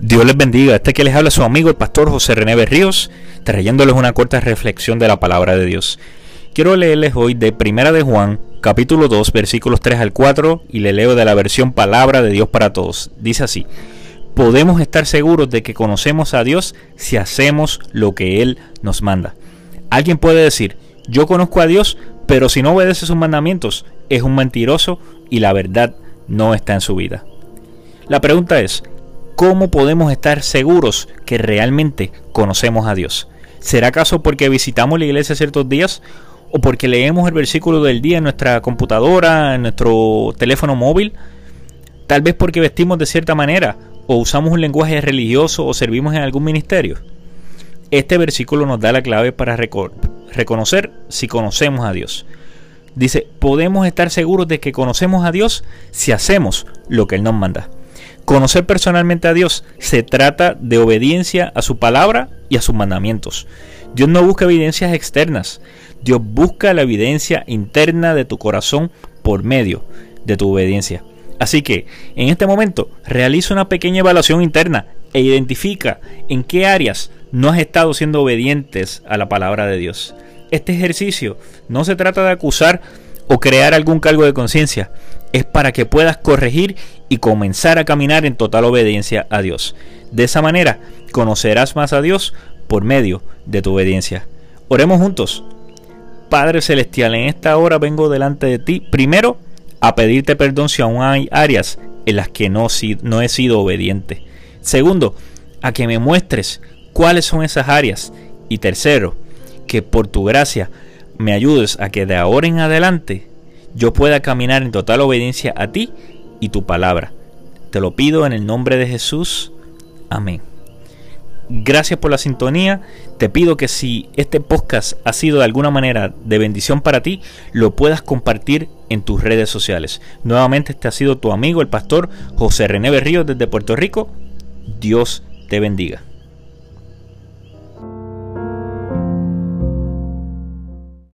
Dios les bendiga. Este que les habla su amigo el pastor José René Berríos, trayéndoles una corta reflexión de la palabra de Dios. Quiero leerles hoy de Primera de Juan, capítulo 2, versículos 3 al 4, y le leo de la versión Palabra de Dios para todos. Dice así: Podemos estar seguros de que conocemos a Dios si hacemos lo que Él nos manda. Alguien puede decir, yo conozco a Dios, pero si no obedece sus mandamientos, es un mentiroso y la verdad no está en su vida. La pregunta es, ¿cómo podemos estar seguros que realmente conocemos a Dios? ¿Será acaso porque visitamos la iglesia ciertos días? ¿O porque leemos el versículo del día en nuestra computadora, en nuestro teléfono móvil? Tal vez porque vestimos de cierta manera, o usamos un lenguaje religioso, o servimos en algún ministerio. Este versículo nos da la clave para reconocer si conocemos a Dios. Dice, podemos estar seguros de que conocemos a Dios si hacemos lo que Él nos manda. Conocer personalmente a Dios se trata de obediencia a su palabra y a sus mandamientos. Dios no busca evidencias externas, Dios busca la evidencia interna de tu corazón por medio de tu obediencia. Así que en este momento realiza una pequeña evaluación interna e identifica en qué áreas no has estado siendo obedientes a la palabra de Dios. Este ejercicio no se trata de acusar o crear algún cargo de conciencia, es para que puedas corregir y comenzar a caminar en total obediencia a Dios. De esa manera conocerás más a Dios por medio de tu obediencia. Oremos juntos. Padre Celestial, en esta hora vengo delante de ti, primero, a pedirte perdón si aún hay áreas en las que no, no he sido obediente. Segundo, a que me muestres cuáles son esas áreas. Y tercero, que por tu gracia me ayudes a que de ahora en adelante yo pueda caminar en total obediencia a ti y tu palabra. Te lo pido en el nombre de Jesús. Amén. Gracias por la sintonía. Te pido que si este podcast ha sido de alguna manera de bendición para ti, lo puedas compartir en tus redes sociales. Nuevamente este ha sido tu amigo el pastor José René Berrío desde Puerto Rico. Dios te bendiga.